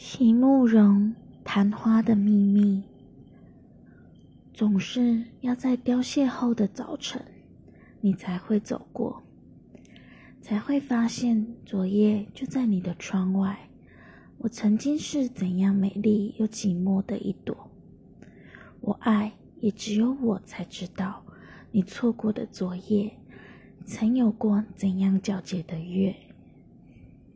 席慕容昙花的秘密，总是要在凋谢后的早晨，你才会走过，才会发现昨夜就在你的窗外。我曾经是怎样美丽又寂寞的一朵，我爱也只有我才知道。你错过的昨夜，曾有过怎样皎洁的月。